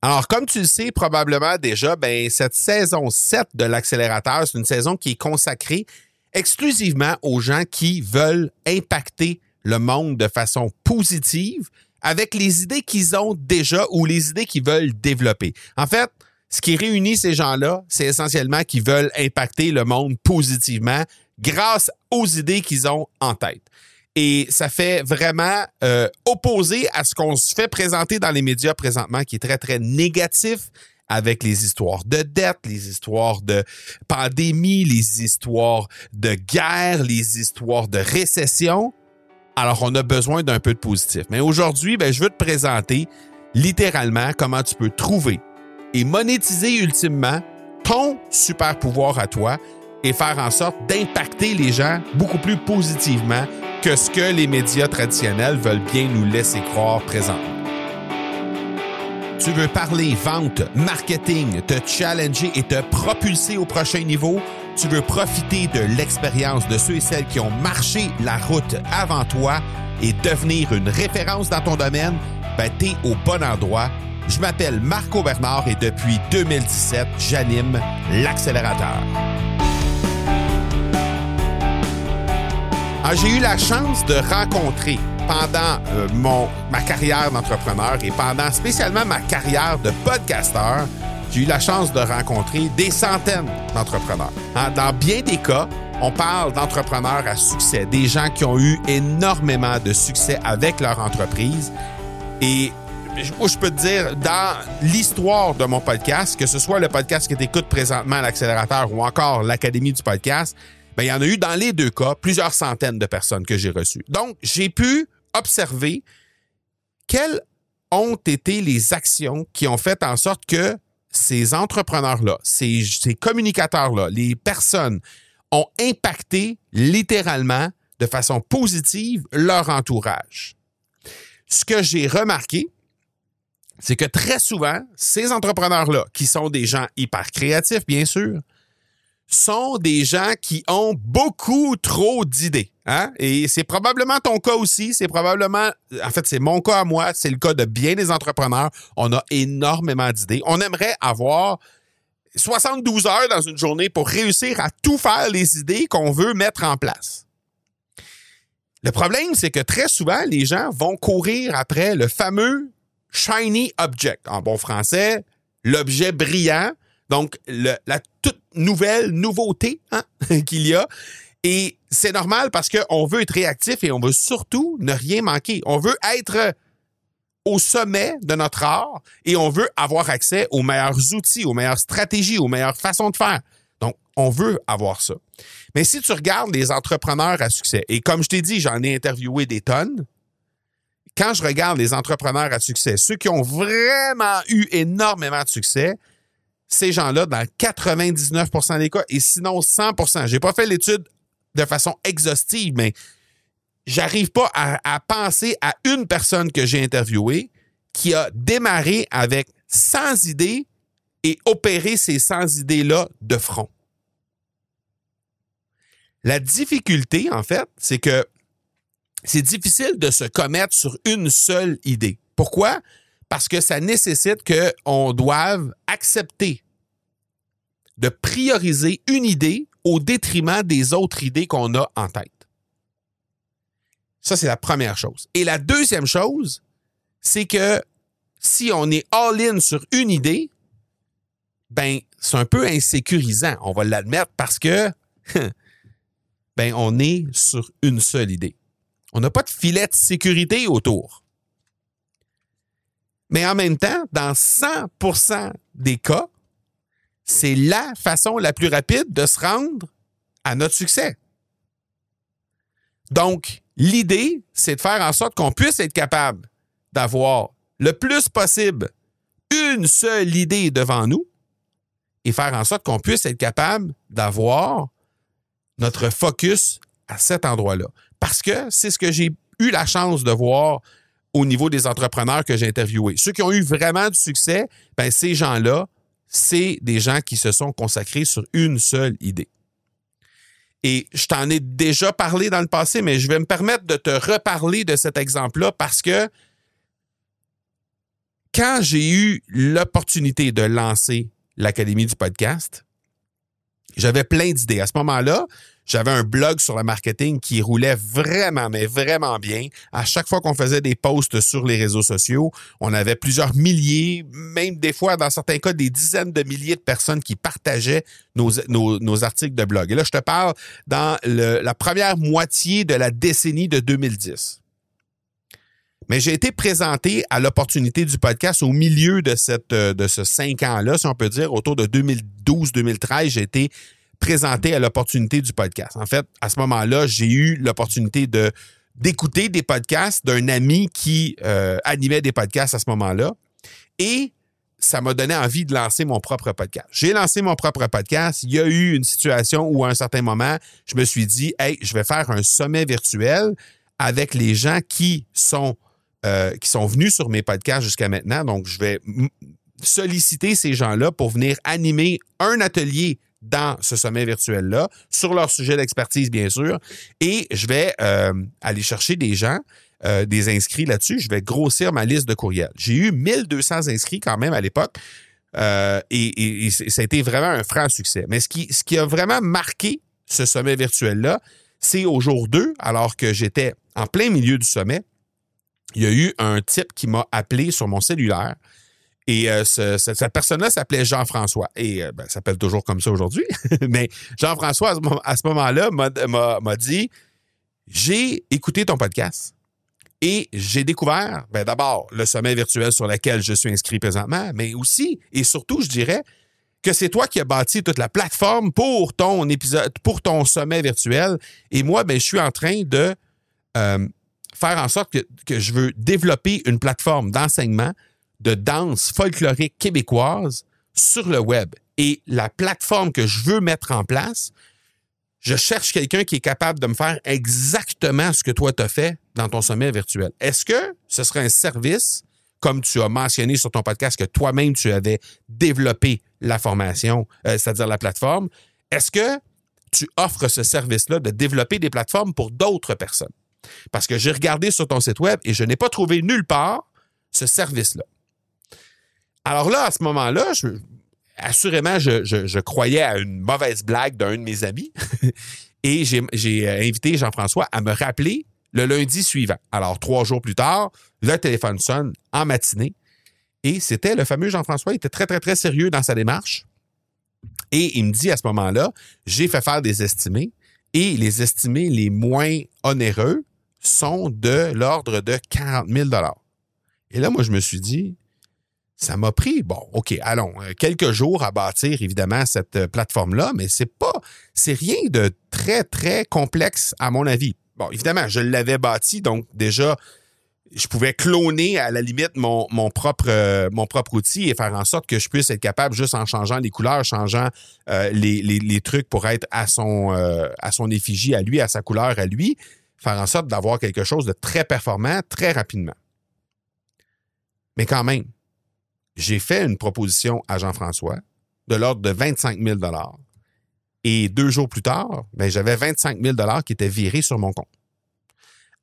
Alors, comme tu le sais probablement déjà, ben, cette saison 7 de l'accélérateur, c'est une saison qui est consacrée exclusivement aux gens qui veulent impacter le monde de façon positive avec les idées qu'ils ont déjà ou les idées qu'ils veulent développer. En fait, ce qui réunit ces gens-là, c'est essentiellement qu'ils veulent impacter le monde positivement grâce aux idées qu'ils ont en tête. Et ça fait vraiment euh, opposé à ce qu'on se fait présenter dans les médias présentement, qui est très, très négatif avec les histoires de dette, les histoires de pandémie, les histoires de guerre, les histoires de récession. Alors, on a besoin d'un peu de positif. Mais aujourd'hui, ben, je veux te présenter littéralement comment tu peux trouver et monétiser ultimement ton super pouvoir à toi et faire en sorte d'impacter les gens beaucoup plus positivement que ce que les médias traditionnels veulent bien nous laisser croire présentement. Tu veux parler vente, marketing, te challenger et te propulser au prochain niveau? Tu veux profiter de l'expérience de ceux et celles qui ont marché la route avant toi et devenir une référence dans ton domaine? Ben, t'es au bon endroit. Je m'appelle Marco Bernard et depuis 2017, j'anime l'accélérateur. Ah, j'ai eu la chance de rencontrer pendant euh, mon, ma carrière d'entrepreneur et pendant spécialement ma carrière de podcasteur, j'ai eu la chance de rencontrer des centaines d'entrepreneurs. Hein, dans bien des cas, on parle d'entrepreneurs à succès, des gens qui ont eu énormément de succès avec leur entreprise. Et je peux te dire, dans l'histoire de mon podcast, que ce soit le podcast que tu écoutes présentement l'accélérateur ou encore l'Académie du podcast, ben, il y en a eu dans les deux cas plusieurs centaines de personnes que j'ai reçues. Donc, j'ai pu observer quelles ont été les actions qui ont fait en sorte que ces entrepreneurs-là, ces, ces communicateurs-là, les personnes ont impacté littéralement de façon positive leur entourage. Ce que j'ai remarqué, c'est que très souvent, ces entrepreneurs-là, qui sont des gens hyper créatifs, bien sûr, sont des gens qui ont beaucoup trop d'idées. Hein? Et c'est probablement ton cas aussi. C'est probablement, en fait, c'est mon cas à moi. C'est le cas de bien des entrepreneurs. On a énormément d'idées. On aimerait avoir 72 heures dans une journée pour réussir à tout faire les idées qu'on veut mettre en place. Le problème, c'est que très souvent, les gens vont courir après le fameux shiny object. En bon français, l'objet brillant donc, la toute nouvelle nouveauté hein, qu'il y a. Et c'est normal parce qu'on veut être réactif et on veut surtout ne rien manquer. On veut être au sommet de notre art et on veut avoir accès aux meilleurs outils, aux meilleures stratégies, aux meilleures façons de faire. Donc, on veut avoir ça. Mais si tu regardes les entrepreneurs à succès, et comme je t'ai dit, j'en ai interviewé des tonnes, quand je regarde les entrepreneurs à succès, ceux qui ont vraiment eu énormément de succès, ces gens-là dans 99% des cas, et sinon 100% J'ai pas fait l'étude de façon exhaustive, mais j'arrive pas à, penser à une personne que j'ai interviewée qui a démarré avec 100 idées et opéré ces 100 idées-là de front. La difficulté, en fait, c'est que c'est difficile de se commettre sur une seule idée. Pourquoi? Parce que ça nécessite qu'on doive accepter de prioriser une idée au détriment des autres idées qu'on a en tête. Ça, c'est la première chose. Et la deuxième chose, c'est que si on est all-in sur une idée, ben, c'est un peu insécurisant, on va l'admettre, parce que ben, on est sur une seule idée. On n'a pas de filet de sécurité autour. Mais en même temps, dans 100% des cas, c'est la façon la plus rapide de se rendre à notre succès. Donc, l'idée, c'est de faire en sorte qu'on puisse être capable d'avoir le plus possible une seule idée devant nous et faire en sorte qu'on puisse être capable d'avoir notre focus à cet endroit-là. Parce que c'est ce que j'ai eu la chance de voir au niveau des entrepreneurs que j'ai interviewés. Ceux qui ont eu vraiment du succès, ben, ces gens-là, c'est des gens qui se sont consacrés sur une seule idée. Et je t'en ai déjà parlé dans le passé, mais je vais me permettre de te reparler de cet exemple-là parce que quand j'ai eu l'opportunité de lancer l'Académie du podcast, j'avais plein d'idées. À ce moment-là, j'avais un blog sur le marketing qui roulait vraiment, mais vraiment bien. À chaque fois qu'on faisait des posts sur les réseaux sociaux, on avait plusieurs milliers, même des fois, dans certains cas, des dizaines de milliers de personnes qui partageaient nos, articles de blog. Et là, je te parle dans la première moitié de la décennie de 2010. Mais j'ai été présenté à l'opportunité du podcast au milieu de, euh, de ce cinq ans-là, si on peut dire, autour de 2012-2013, j'ai été présenté à l'opportunité du podcast. En fait, à ce moment-là, j'ai eu l'opportunité d'écouter des podcasts d'un ami qui euh, animait des podcasts à ce moment-là. Et ça m'a donné envie de lancer mon propre podcast. J'ai lancé mon propre podcast. Il y a eu une situation où, à un certain moment, je me suis dit, hey, je vais faire un sommet virtuel avec les gens qui sont euh, qui sont venus sur mes podcasts jusqu'à maintenant. Donc, je vais solliciter ces gens-là pour venir animer un atelier dans ce sommet virtuel-là, sur leur sujet d'expertise, bien sûr. Et je vais euh, aller chercher des gens, euh, des inscrits là-dessus. Je vais grossir ma liste de courriels. J'ai eu 1200 inscrits quand même à l'époque. et, ça a été vraiment un franc succès. Mais ce qui, ce qui a vraiment marqué ce sommet virtuel-là, c'est au jour 2, alors que j'étais en plein milieu du sommet, il y a eu un type qui m'a appelé sur mon cellulaire. Et euh, cette personne-là s'appelait Jean-François. Et euh, ben, s'appelle toujours comme ça aujourd'hui. Mais Jean-François, à ce moment-là, m'a dit J'ai écouté ton podcast et j'ai découvert, ben, d'abord, le sommet virtuel sur lequel je suis inscrit présentement, mais aussi et surtout, je dirais, que c'est toi qui as bâti toute la plateforme pour ton épisode, pour ton sommet virtuel. Et moi, ben, je suis en train de euh, faire en sorte que, je veux développer une plateforme d'enseignement de danse folklorique québécoise sur le web. Et la plateforme que je veux mettre en place, je cherche quelqu'un qui est capable de me faire exactement ce que toi tu as fait dans ton sommet virtuel. Est-ce que ce serait un service, comme tu as mentionné sur ton podcast, que toi-même tu avais développé la formation, euh, c'est-à-dire la plateforme? Est-ce que tu offres ce service-là de développer des plateformes pour d'autres personnes? Parce que j'ai regardé sur ton site web et je n'ai pas trouvé nulle part ce service-là. Alors là, à ce moment-là, assurément, je, croyais à une mauvaise blague d'un de mes amis et j'ai euh, invité Jean-François à me rappeler le lundi suivant. Alors, trois jours plus tard, le téléphone sonne en matinée et c'était le fameux Jean-François. Il était très, très, très sérieux dans sa démarche. Et il me dit à ce moment-là, j'ai fait faire des estimés et les estimés les moins onéreux sont de l'ordre de 40 000 Et là, moi, je me suis dit, ça m'a pris, bon, OK, allons, euh, quelques jours à bâtir, évidemment, cette euh, plateforme-là, mais c'est pas, c'est rien de très, très complexe, à mon avis. Bon, évidemment, je l'avais bâti, donc déjà, je pouvais cloner à la limite mon, mon, propre, euh, mon propre outil et faire en sorte que je puisse être capable, juste en changeant les couleurs, changeant les, les, trucs pour être à son, à son effigie, à lui, à sa couleur, à lui, faire en sorte d'avoir quelque chose de très performant très rapidement. Mais quand même, j'ai fait une proposition à Jean-François de l'ordre de 25 000 Et deux jours plus tard, ben, j'avais 25 000 qui étaient virés sur mon compte.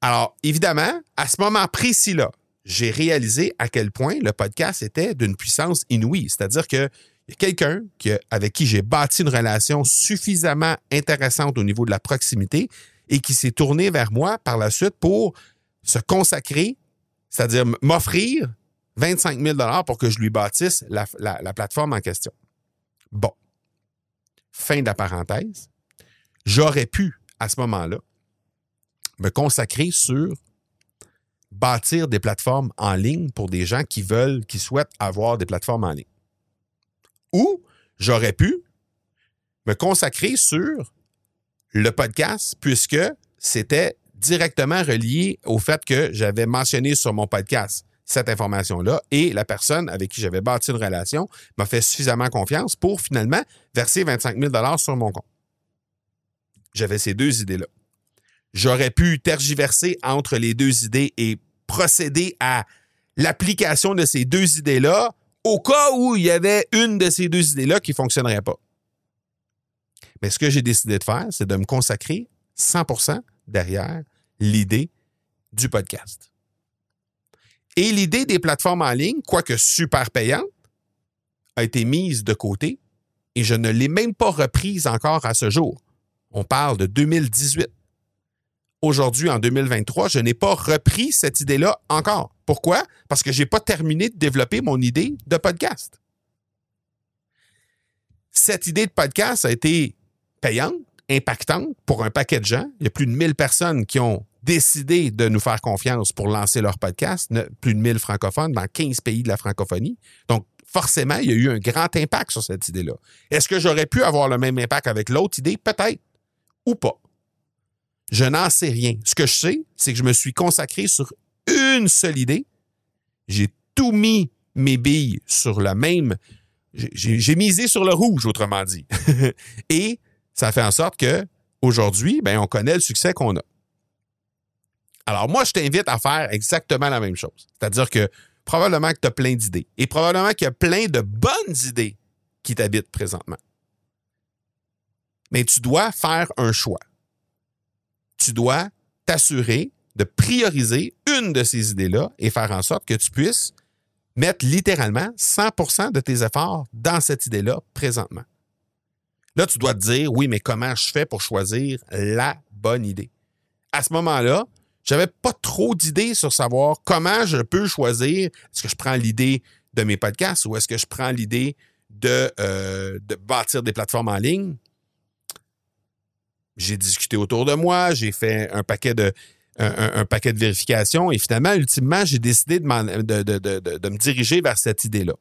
Alors, évidemment, à ce moment précis-là, j'ai réalisé à quel point le podcast était d'une puissance inouïe. C'est-à-dire qu'il y a quelqu'un avec qui j'ai bâti une relation suffisamment intéressante au niveau de la proximité et qui s'est tourné vers moi par la suite pour se consacrer, c'est-à-dire m'offrir 25 000 pour que je lui bâtisse la, plateforme en question. Bon. Fin de la parenthèse. J'aurais pu, à ce moment-là, me consacrer sur bâtir des plateformes en ligne pour des gens qui veulent, qui souhaitent avoir des plateformes en ligne. Ou j'aurais pu me consacrer sur le podcast puisque c'était directement relié au fait que j'avais mentionné sur mon podcast cette information-là et la personne avec qui j'avais bâti une relation m'a fait suffisamment confiance pour finalement verser 25 000 sur mon compte. J'avais ces deux idées-là. J'aurais pu tergiverser entre les deux idées et procéder à l'application de ces deux idées-là au cas où il y avait une de ces deux idées-là qui ne fonctionnerait pas. Mais ce que j'ai décidé de faire, c'est de me consacrer 100% derrière l'idée du podcast. Et l'idée des plateformes en ligne, quoique super payante, a été mise de côté et je ne l'ai même pas reprise encore à ce jour. On parle de 2018. Aujourd'hui, en 2023, je n'ai pas repris cette idée-là encore. Pourquoi? Parce que je n'ai pas terminé de développer mon idée de podcast. Cette idée de podcast a été payante, impactante pour un paquet de gens. Il y a plus de 1000 personnes qui ont décidé de nous faire confiance pour lancer leur podcast, plus de 1000 francophones dans 15 pays de la francophonie. Donc, forcément, il y a eu un grand impact sur cette idée-là. Est-ce que j'aurais pu avoir le même impact avec l'autre idée? Peut-être. Ou pas. Je n'en sais rien. Ce que je sais, c'est que je me suis consacré sur une seule idée. J'ai tout mis mes billes sur la même. J'ai misé sur le rouge, autrement dit. Et ça fait en sorte que aujourd'hui, ben, on connaît le succès qu'on a. Alors, moi, je t'invite à faire exactement la même chose. C'est-à-dire que probablement que tu as plein d'idées. Et probablement qu'il y a plein de bonnes idées qui t'habitent présentement. Mais tu dois faire un choix. Tu dois t'assurer de prioriser une de ces idées-là et faire en sorte que tu puisses mettre littéralement 100% de tes efforts dans cette idée-là présentement. Là, tu dois te dire, oui, mais comment je fais pour choisir la bonne idée? À ce moment-là, j'avais pas trop d'idées sur savoir comment je peux choisir. Est-ce que je prends l'idée de mes podcasts ou est-ce que je prends l'idée de, euh, de bâtir des plateformes en ligne? J'ai discuté autour de moi, j'ai fait un paquet de, un, paquet de vérifications et finalement, ultimement, j'ai décidé de, de, de, me diriger vers cette idée-là.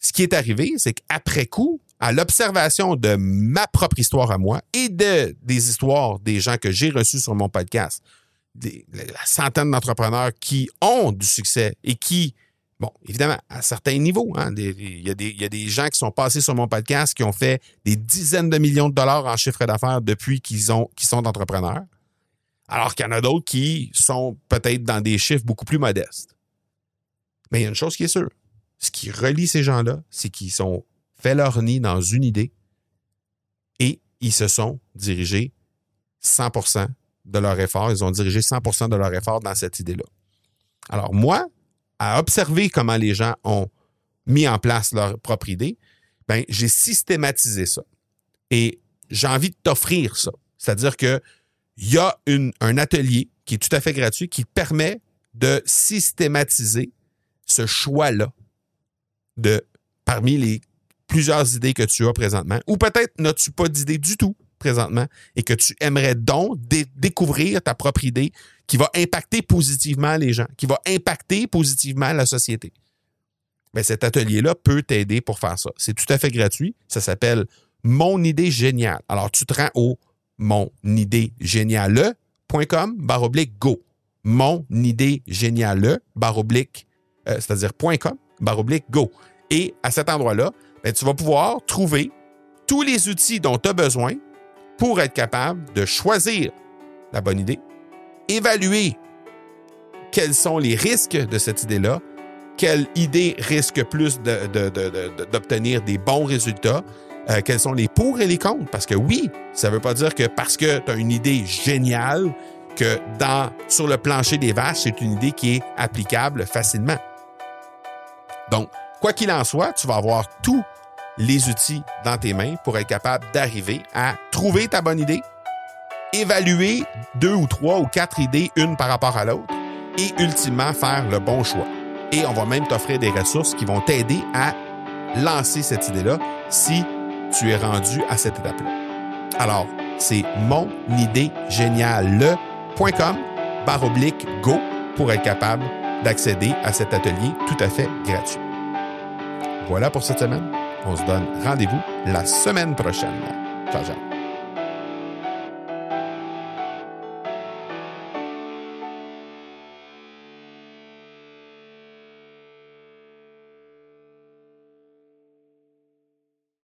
Ce qui est arrivé, c'est qu'après coup, à l'observation de ma propre histoire à moi et de, des histoires des gens que j'ai reçus sur mon podcast, des, la centaine d'entrepreneurs qui ont du succès et qui, bon, évidemment, à certains niveaux, hein, il, y a des, gens qui sont passés sur mon podcast qui ont fait des dizaines de millions de dollars en chiffre d'affaires depuis qu'ils qu'ils sont entrepreneurs, alors qu'il y en a d'autres qui sont peut-être dans des chiffres beaucoup plus modestes. Mais il y a une chose qui est sûre. Ce qui relie ces gens-là, c'est qu'ils sont fait leur nid dans une idée et ils se sont dirigés 100% de leur effort, ils ont dirigé 100% de leur effort dans cette idée-là. Alors moi, à observer comment les gens ont mis en place leur propre idée, ben, j'ai systématisé ça. Et j'ai envie de t'offrir ça. C'est-à-dire qu'il y a un atelier qui est tout à fait gratuit qui permet de systématiser ce choix-là de parmi les plusieurs idées que tu as présentement, ou peut-être n'as-tu pas d'idée du tout présentement et que tu aimerais donc découvrir ta propre idée qui va impacter positivement les gens, qui va impacter positivement la société. Bien, cet atelier-là peut t'aider pour faire ça. C'est tout à fait gratuit. Ça s'appelle Mon idée géniale. Alors, tu te rends au monidéegéniale.com barre oblique go. Mon idée géniale, barre oblique, euh, c'est-à-dire .com barre oblique go. Et à cet endroit-là, ben, tu vas pouvoir trouver tous les outils dont tu as besoin pour être capable de choisir la bonne idée, évaluer quels sont les risques de cette idée-là, quelle idée risque plus d'obtenir des bons résultats, euh, quels sont les pour et les contre. Parce que oui, ça ne veut pas dire que parce que tu as une idée géniale, que dans, sur le plancher des vaches, c'est une idée qui est applicable facilement. Donc, Quoi qu'il en soit, tu vas avoir tous les outils dans tes mains pour être capable d'arriver à trouver ta bonne idée, évaluer deux ou trois ou quatre idées, une par rapport à l'autre, et ultimement faire le bon choix. Et on va même t'offrir des ressources qui vont t'aider à lancer cette idée-là si tu es rendu à cette étape-là. Alors, c'est monidéegéniale.com barre oblique go pour être capable d'accéder à cet atelier tout à fait gratuit. Voilà pour cette semaine. On se donne rendez-vous la semaine prochaine. Ciao, ciao.